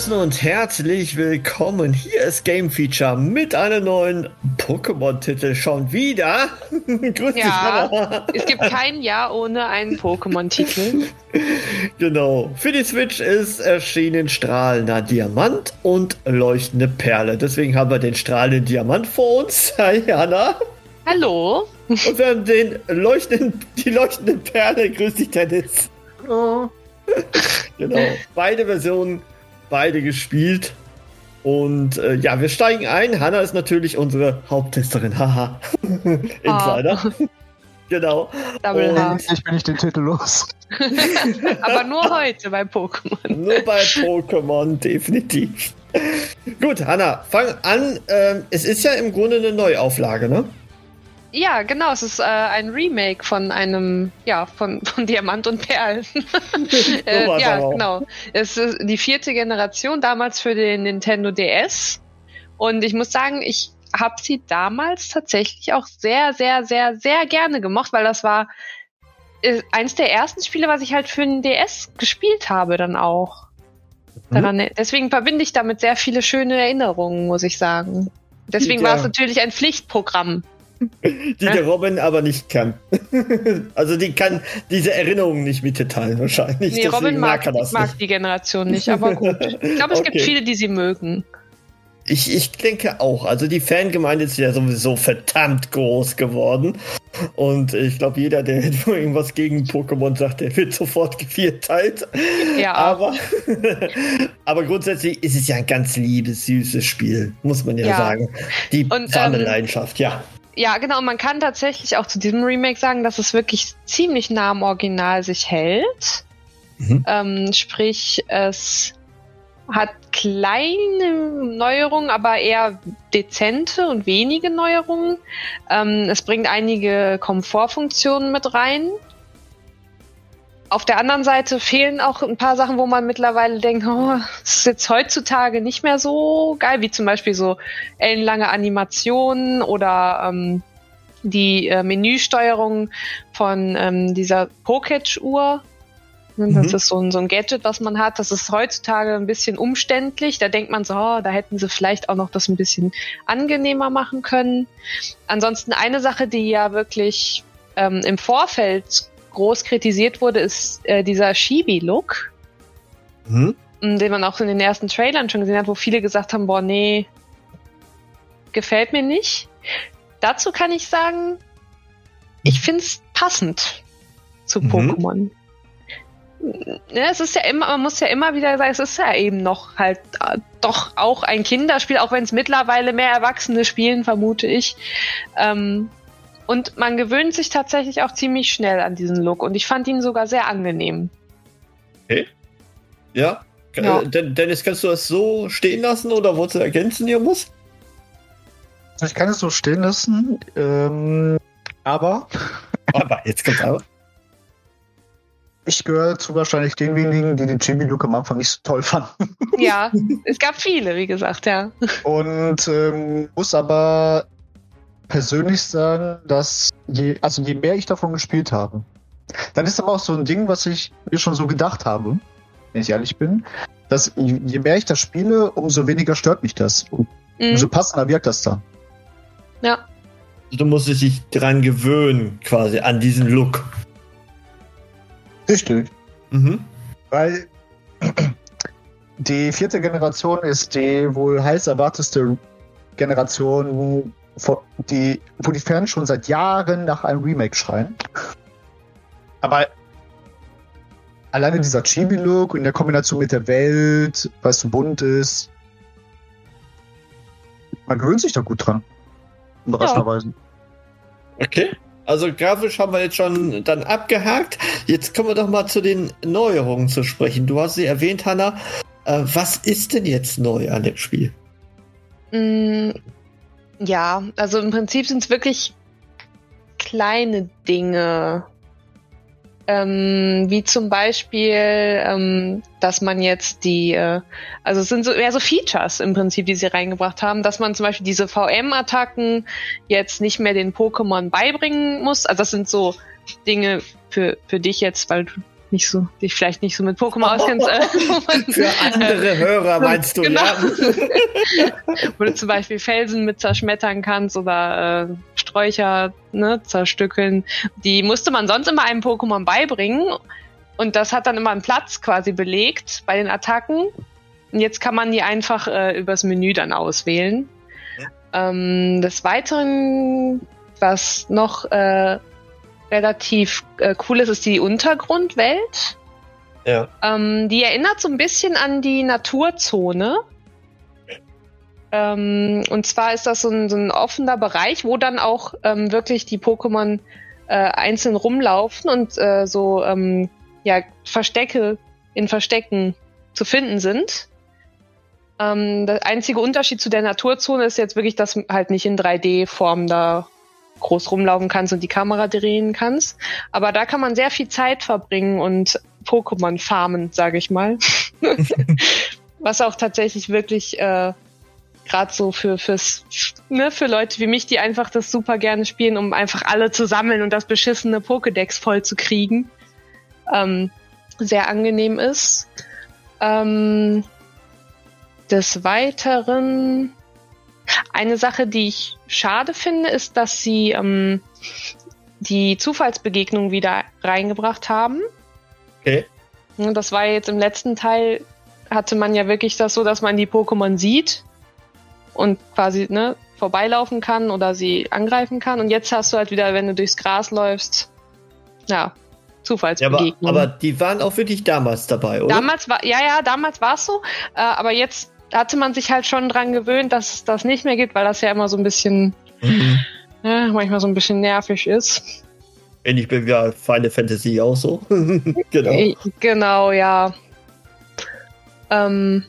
Draußen und herzlich willkommen. Hier ist Game Feature mit einem neuen Pokémon-Titel schon wieder. Grüß dich, ja, es gibt kein Jahr ohne einen Pokémon-Titel. genau. Für die Switch ist erschienen strahlender Diamant und leuchtende Perle. Deswegen haben wir den strahlenden Diamant vor uns. Hi, Hanna. Hallo. Und wir haben den leuchtenden, die leuchtende Perle. Grüß dich, Dennis. Oh. genau. Beide Versionen beide gespielt. Und äh, ja, wir steigen ein. Hanna ist natürlich unsere Haupttesterin. Haha. Insider. Oh. genau. Double Und ich bin nicht den Titel los. Aber nur heute bei Pokémon. Nur bei Pokémon, definitiv. Gut, Hanna, fang an. Ähm, es ist ja im Grunde eine Neuauflage, ne? Ja, genau. Es ist äh, ein Remake von einem, ja, von, von Diamant und Perl. äh, ja, genau. Es ist die vierte Generation, damals für den Nintendo DS. Und ich muss sagen, ich habe sie damals tatsächlich auch sehr, sehr, sehr, sehr gerne gemocht, weil das war äh, eins der ersten Spiele, was ich halt für den DS gespielt habe, dann auch. Mhm. Deswegen verbinde ich damit sehr viele schöne Erinnerungen, muss ich sagen. Deswegen ja. war es natürlich ein Pflichtprogramm die der Robin aber nicht kann. also die kann diese Erinnerungen nicht mitteilen wahrscheinlich. Nee, Robin mag, mag, mag die Generation nicht, aber gut. Ich glaube, es okay. gibt viele, die sie mögen. Ich, ich denke auch. Also die Fangemeinde ist ja sowieso verdammt groß geworden. Und ich glaube, jeder, der irgendwas gegen Pokémon sagt, der wird sofort gevierteilt. Ja. Aber, aber grundsätzlich ist es ja ein ganz liebes, süßes Spiel, muss man ja, ja. sagen. Die Und, ähm, Leidenschaft, ja. Ja, genau. Man kann tatsächlich auch zu diesem Remake sagen, dass es wirklich ziemlich nah am Original sich hält. Mhm. Ähm, sprich, es hat kleine Neuerungen, aber eher dezente und wenige Neuerungen. Ähm, es bringt einige Komfortfunktionen mit rein. Auf der anderen Seite fehlen auch ein paar Sachen, wo man mittlerweile denkt, oh, das ist jetzt heutzutage nicht mehr so geil, wie zum Beispiel so ellenlange Animationen oder ähm, die äh, Menüsteuerung von ähm, dieser Poketch-Uhr. Das mhm. ist so ein, so ein Gadget, was man hat. Das ist heutzutage ein bisschen umständlich. Da denkt man so, oh, da hätten sie vielleicht auch noch das ein bisschen angenehmer machen können. Ansonsten eine Sache, die ja wirklich ähm, im Vorfeld groß kritisiert wurde, ist äh, dieser Shibi-Look. Mhm. Den man auch in den ersten Trailern schon gesehen hat, wo viele gesagt haben, boah, nee, gefällt mir nicht. Dazu kann ich sagen, ich finde es passend zu mhm. Pokémon. Ja, es ist ja immer, man muss ja immer wieder sagen, es ist ja eben noch halt äh, doch auch ein Kinderspiel, auch wenn es mittlerweile mehr Erwachsene spielen, vermute ich. Ähm, und man gewöhnt sich tatsächlich auch ziemlich schnell an diesen Look und ich fand ihn sogar sehr angenehm. Okay. Ja. ja. Äh, Dennis, kannst du das so stehen lassen oder wolltest du ergänzen, ihr muss? Ich kann es so stehen lassen, ähm, aber. aber, jetzt kommt aber. Ich gehöre zu wahrscheinlich den wenigen, die den Jimmy-Look am Anfang nicht so toll fanden. Ja, es gab viele, wie gesagt, ja. Und ähm, muss aber persönlich sagen, dass je, also je mehr ich davon gespielt habe, dann ist aber auch so ein Ding, was ich mir schon so gedacht habe, wenn ich ehrlich bin, dass je mehr ich das spiele, umso weniger stört mich das. Und mhm. umso passender wirkt das da. Ja. Du musst dich dran gewöhnen, quasi, an diesen Look. Richtig. Mhm. Weil die vierte Generation ist die wohl heiß erwarteste Generation, die, wo die Fans schon seit Jahren nach einem Remake schreien. Aber alleine dieser Chibi-Look in der Kombination mit der Welt, weil es so bunt ist, man gewöhnt sich da gut dran. Überraschenderweise. Ja. Okay. Also grafisch haben wir jetzt schon dann abgehakt. Jetzt kommen wir doch mal zu den Neuerungen zu sprechen. Du hast sie erwähnt, Hanna. Äh, was ist denn jetzt neu an dem Spiel? Ja, also im Prinzip sind es wirklich kleine Dinge. Ähm, wie zum Beispiel, ähm, dass man jetzt die, äh, also es sind so eher so Features im Prinzip, die sie reingebracht haben, dass man zum Beispiel diese VM-Attacken jetzt nicht mehr den Pokémon beibringen muss. Also das sind so Dinge für, für dich jetzt, weil du nicht so, dich vielleicht nicht so mit Pokémon auskennst. Äh, Für andere Hörer meinst du, genau. ja? wo du zum Beispiel Felsen mit zerschmettern kannst oder äh, Sträucher ne, zerstückeln. Die musste man sonst immer einem Pokémon beibringen. Und das hat dann immer einen Platz quasi belegt bei den Attacken. Und jetzt kann man die einfach äh, übers Menü dann auswählen. Ja. Ähm, des Weiteren, was noch äh, relativ äh, cool ist, ist die Untergrundwelt. Ja. Ähm, die erinnert so ein bisschen an die Naturzone. Ähm, und zwar ist das so ein, so ein, offener Bereich, wo dann auch ähm, wirklich die Pokémon äh, einzeln rumlaufen und äh, so ähm, ja, Verstecke in Verstecken zu finden sind. Ähm, der einzige Unterschied zu der Naturzone ist jetzt wirklich, dass halt nicht in 3D-Form da groß rumlaufen kannst und die Kamera drehen kannst. Aber da kann man sehr viel Zeit verbringen und Pokémon farmen, sage ich mal. Was auch tatsächlich wirklich äh, gerade so für fürs ne, für Leute wie mich, die einfach das super gerne spielen, um einfach alle zu sammeln und das beschissene Pokédex voll zu kriegen, ähm, sehr angenehm ist. Ähm, des Weiteren eine Sache, die ich schade finde, ist, dass sie ähm, die Zufallsbegegnung wieder reingebracht haben. Okay. Das war jetzt im letzten Teil, hatte man ja wirklich das so, dass man die Pokémon sieht und quasi ne, vorbeilaufen kann oder sie angreifen kann. Und jetzt hast du halt wieder, wenn du durchs Gras läufst, ja, Zufallsbegegnung. Ja, aber, aber, die waren auch wirklich damals dabei, oder? Damals war, ja, ja, damals war es so. Äh, aber jetzt hatte man sich halt schon dran gewöhnt, dass es das nicht mehr gibt, weil das ja immer so ein bisschen, mhm. ja, manchmal so ein bisschen nervig ist. Ähnlich bin ja Final Fantasy auch so. genau. Äh, genau, ja. Ähm,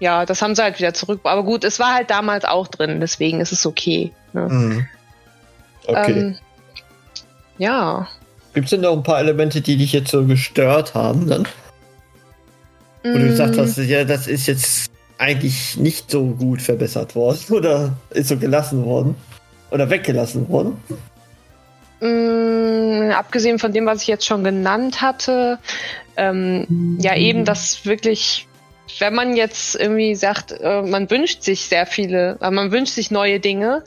ja, das haben sie halt wieder zurück. Aber gut, es war halt damals auch drin, deswegen ist es okay. Ne? Mhm. Okay. Ähm, ja. Gibt es denn noch ein paar Elemente, die dich jetzt so gestört haben dann? Wo du gesagt mm. hast, ja, das ist jetzt eigentlich nicht so gut verbessert worden oder ist so gelassen worden oder weggelassen worden? Mm, abgesehen von dem, was ich jetzt schon genannt hatte, ähm, ja eben das wirklich, wenn man jetzt irgendwie sagt, äh, man wünscht sich sehr viele, äh, man wünscht sich neue Dinge,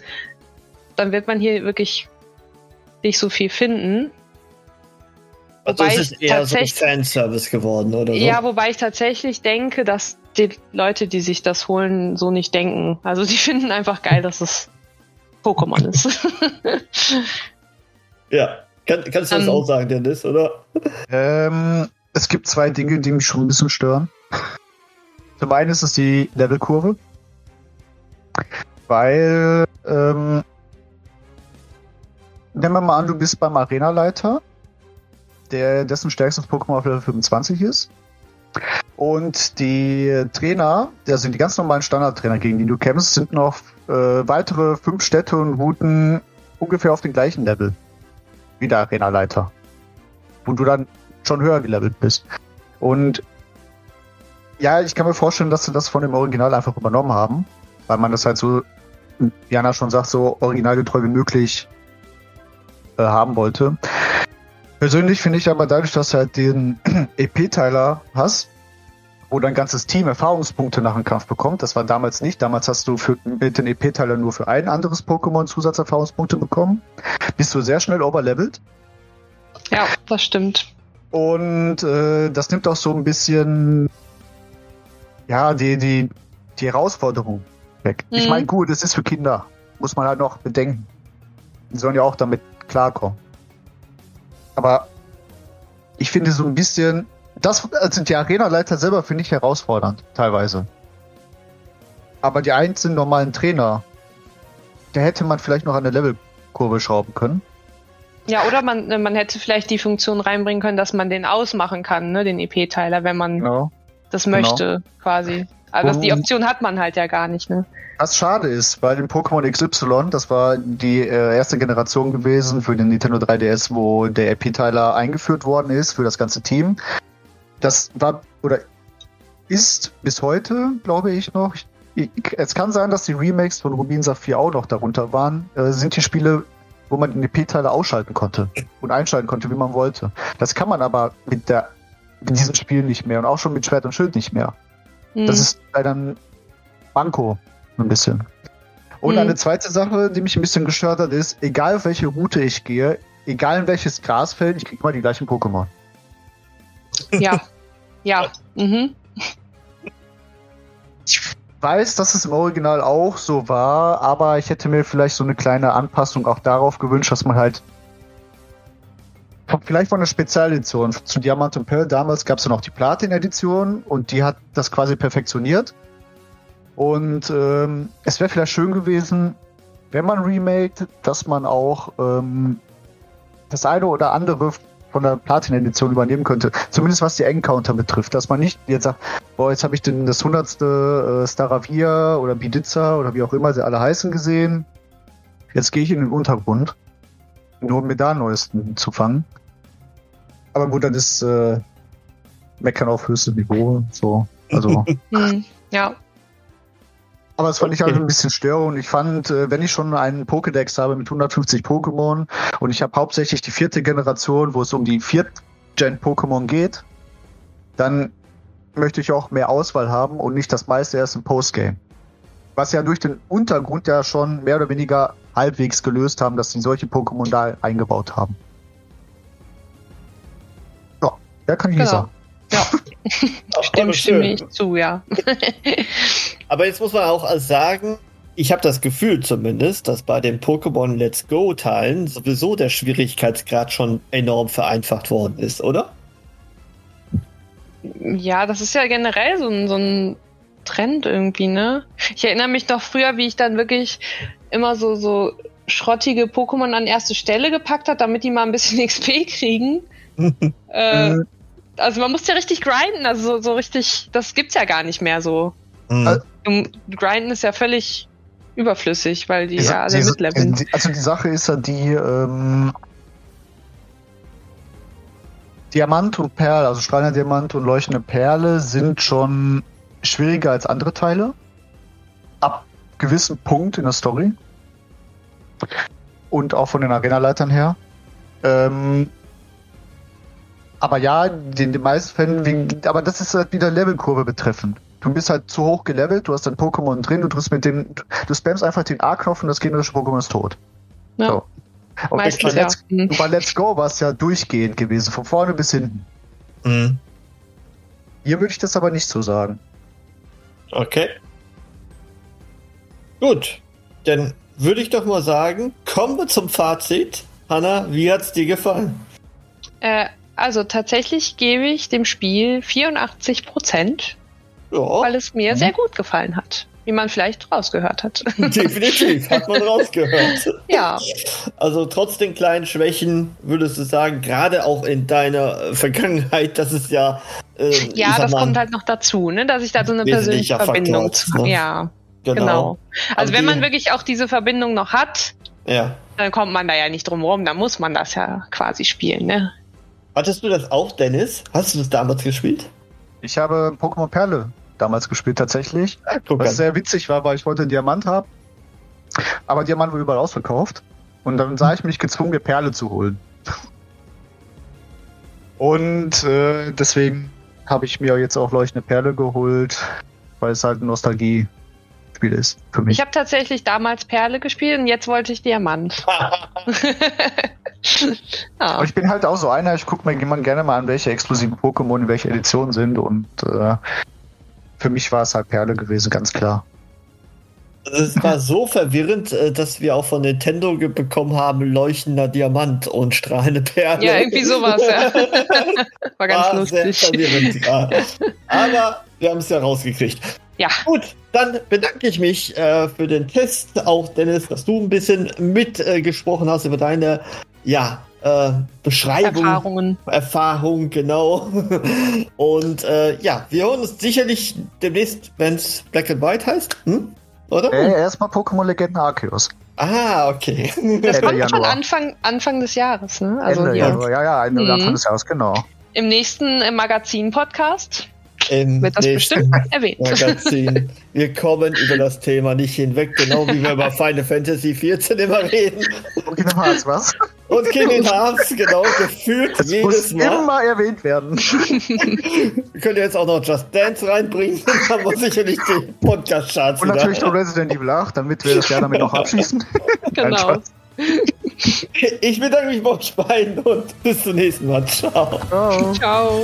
dann wird man hier wirklich nicht so viel finden. Also wobei ist es eher so ein Fanservice geworden, oder so? Ja, wobei ich tatsächlich denke, dass die Leute, die sich das holen, so nicht denken. Also die finden einfach geil, dass es Pokémon ist. ja, Kann, kannst du das um, ähm. auch sagen, Dennis, oder? Ähm, es gibt zwei Dinge, die mich schon ein bisschen stören. Zum einen ist es die Levelkurve. Weil, ähm, nehmen wir mal an, du bist beim Arenaleiter der, dessen stärkstes Pokémon auf Level 25 ist. Und die Trainer, also die ganz normalen Standardtrainer, gegen die du kämpfst, sind noch äh, weitere fünf Städte und Routen ungefähr auf dem gleichen Level wie der Arena-Leiter. Wo du dann schon höher gelevelt bist. Und ja, ich kann mir vorstellen, dass sie das von dem Original einfach übernommen haben, weil man das halt so, wie Jana schon sagt, so originalgetreu wie möglich äh, haben wollte. Persönlich finde ich aber dadurch, dass du halt den EP-Teiler hast, wo dein ganzes Team Erfahrungspunkte nach dem Kampf bekommt. Das war damals nicht. Damals hast du für, mit den EP-Teiler nur für ein anderes Pokémon Zusatzerfahrungspunkte bekommen. Bist du sehr schnell overlevelt. Ja, das stimmt. Und äh, das nimmt auch so ein bisschen ja, die, die, die Herausforderung weg. Mhm. Ich meine, gut, es ist für Kinder. Muss man halt noch bedenken. Die sollen ja auch damit klarkommen. Aber ich finde so ein bisschen, das also die Arenaleiter selber finde ich herausfordernd, teilweise. Aber die einzelnen normalen Trainer, da hätte man vielleicht noch an der Levelkurve schrauben können. Ja, oder man, man hätte vielleicht die Funktion reinbringen können, dass man den ausmachen kann, ne, den EP-Teiler, wenn man Genau. das Genau. möchte, quasi. Aber das, die Option hat man halt ja gar nicht, ne? Was schade ist, weil dem Pokémon XY, das war die äh, erste Generation gewesen für den Nintendo 3DS, wo der EP-Teiler eingeführt worden ist für das ganze Team. Das war oder ist bis heute, glaube ich, noch. Ich, es kann sein, dass die Remakes von Rubin Saphir auch noch darunter waren. Äh, sind die Spiele, wo man den EP-Teiler ausschalten konnte und einschalten konnte, wie man wollte. Das kann man aber mit der mit diesem Spiel nicht mehr und auch schon mit Schwert und Schild nicht mehr. Das ist leider ein Manko, ein bisschen. Und Mhm. eine zweite Sache, die mich ein bisschen gestört hat, ist, egal auf welche Route ich gehe, egal in welches Grasfeld, ich krieg immer die gleichen Pokémon. Ja. Ja. Mhm. Ich weiß, dass es im Original auch so war, aber ich hätte mir vielleicht so eine kleine Anpassung auch darauf gewünscht, dass man halt Vielleicht von einer Spezialedition. Zu Diamant und Pearl damals gab es ja noch die Platin-Edition und die hat das quasi perfektioniert. Und ähm, es wäre vielleicht schön gewesen, wenn man remaked, dass man auch ähm, das eine oder andere von der Platin-Edition übernehmen könnte. Zumindest was die Encounter betrifft. Dass man nicht jetzt sagt, boah, jetzt habe ich den, das hundertste äh, Staravia oder Bidiza oder wie auch immer sie alle heißen gesehen. Jetzt gehe ich in den Untergrund, nur um mir da neuesten zu fangen. Aber gut, dann ist äh, Meckern auf höchstem Niveau. So. Also. Hm. Ja. Aber das fand ich halt Okay. ein bisschen störend. Ich fand, äh, wenn ich schon einen Pokédex habe mit 150 Pokémon und ich habe hauptsächlich die vierte Generation, wo es um die Viert-Gen-Pokémon geht, dann möchte ich auch mehr Auswahl haben und nicht das meiste erst im Postgame. Was ja durch den Untergrund ja schon mehr oder weniger halbwegs gelöst haben, dass sie solche Pokémon da eingebaut haben. Ja, kann ich nicht Genau. sagen. Ja. Schön. stimme ich zu, ja. Aber jetzt muss man auch sagen, ich habe das Gefühl zumindest, dass bei den Pokémon Let's Go Teilen sowieso der Schwierigkeitsgrad schon enorm vereinfacht worden ist, oder? Ja, das ist ja generell so ein, so ein Trend irgendwie, ne? Ich erinnere mich noch früher, wie ich dann wirklich immer so, so schrottige Pokémon an erste Stelle gepackt hat, damit die mal ein bisschen XP kriegen. äh, Mhm. Also man muss ja richtig grinden, also so, so richtig, das gibt's ja gar nicht mehr so. Mhm. Um, grinden ist ja völlig überflüssig, weil die Die ja alle mitleveln. Also die Sache ist ja die, ähm, Diamant und Perle, also strahlender Diamant und leuchtende Perle sind schon schwieriger als andere Teile. Ab gewissen Punkt in der Story. Und auch von den Arenaleitern her. Ähm, aber ja, in den meisten Fällen, wegen, aber das ist halt wieder Levelkurve betreffend. Du bist halt zu hoch gelevelt, du hast dein Pokémon drin, du drückst mit dem, du spammst einfach den A-Knopf und das gegnerische Pokémon ist tot. Ja. So. Und Meistens bei ja. Let's, Mhm. bei Let's Go war es ja durchgehend gewesen, von vorne bis hinten. Mhm. Hier würde ich das aber nicht so sagen. Okay. Gut, dann würde ich doch mal sagen, kommen wir zum Fazit. Hanna, wie hat's dir gefallen? Äh, also tatsächlich gebe ich dem Spiel 84 Prozent, Ja, weil es mir Mhm. sehr gut gefallen hat. Wie man vielleicht rausgehört hat. definitiv, hat man rausgehört. ja. Also trotz den kleinen Schwächen würdest du sagen, gerade auch in deiner äh, Vergangenheit, dass es ja. Äh, Ja, das mal, kommt halt noch dazu, ne, dass ich da so eine persönliche Verbindung Faktor zu. ist, ne? Ja, Genau. genau. Also Aber wenn man wirklich auch diese Verbindung noch hat, Ja. dann kommt man da ja nicht drum rum, dann muss man das ja quasi spielen, ne? Hattest du das auch, Dennis? Hast du das damals gespielt? Ich habe Pokémon Perle damals gespielt tatsächlich. Guck Was an. sehr witzig war, weil ich wollte einen Diamant haben. Aber Diamant war überall ausverkauft. Und dann sah ich mich gezwungen, mir Perle zu holen. Und äh, deswegen habe ich mir jetzt auch leuchtende Perle geholt, weil es halt ein Nostalgie-Spiel ist für mich. Ich habe tatsächlich damals Perle gespielt und jetzt wollte ich Diamant. ja. Aber ich bin halt auch so einer, ich gucke mir jemand gerne mal an, welche exklusiven Pokémon in welcher Edition sind und äh, für mich war es halt Perle gewesen, ganz klar. Also es war so verwirrend, äh, dass wir auch von Nintendo bekommen haben, leuchtender Diamant und strahlende Perle. Ja, irgendwie sowas, ja. War ganz war lustig. Sehr verwirrend, ja. Aber wir haben es ja rausgekriegt. Ja. Gut, dann bedanke ich mich äh, für den Test, auch Dennis, dass du ein bisschen mitgesprochen äh, hast über deine ja, äh, Beschreibung. Erfahrungen. Erfahrung, genau. Und äh, ja, wir hören uns sicherlich demnächst, wenn es Black and White heißt. Hm? Oder? Äh, erstmal Pokémon Legenden Arceus. Ah, okay. Das Ende kommt schon Januar. Anfang, Anfang des Jahres, ne? Also Ende. Januar, ja, ja, Ende Mhm. Anfang des Jahres, genau. im nächsten äh, Magazin-Podcast Im wird das nächsten bestimmt erwähnt. Magazin. Wir kommen über das Thema nicht hinweg, genau wie wir über Final Fantasy 14 immer reden. Okay, nochmal als was? Und Kingdom Hearts, genau, gefühlt Es jedes muss Mal. immer erwähnt werden. Wir können jetzt auch noch Just Dance reinbringen, dann wir sicherlich die Podcast-Charts Und natürlich noch. Resident Evil 8, damit wir das Jahr damit noch abschließen. Genau. Ich bedanke mich bei euch beiden und bis zum nächsten Mal. Ciao. Ciao. Ciao.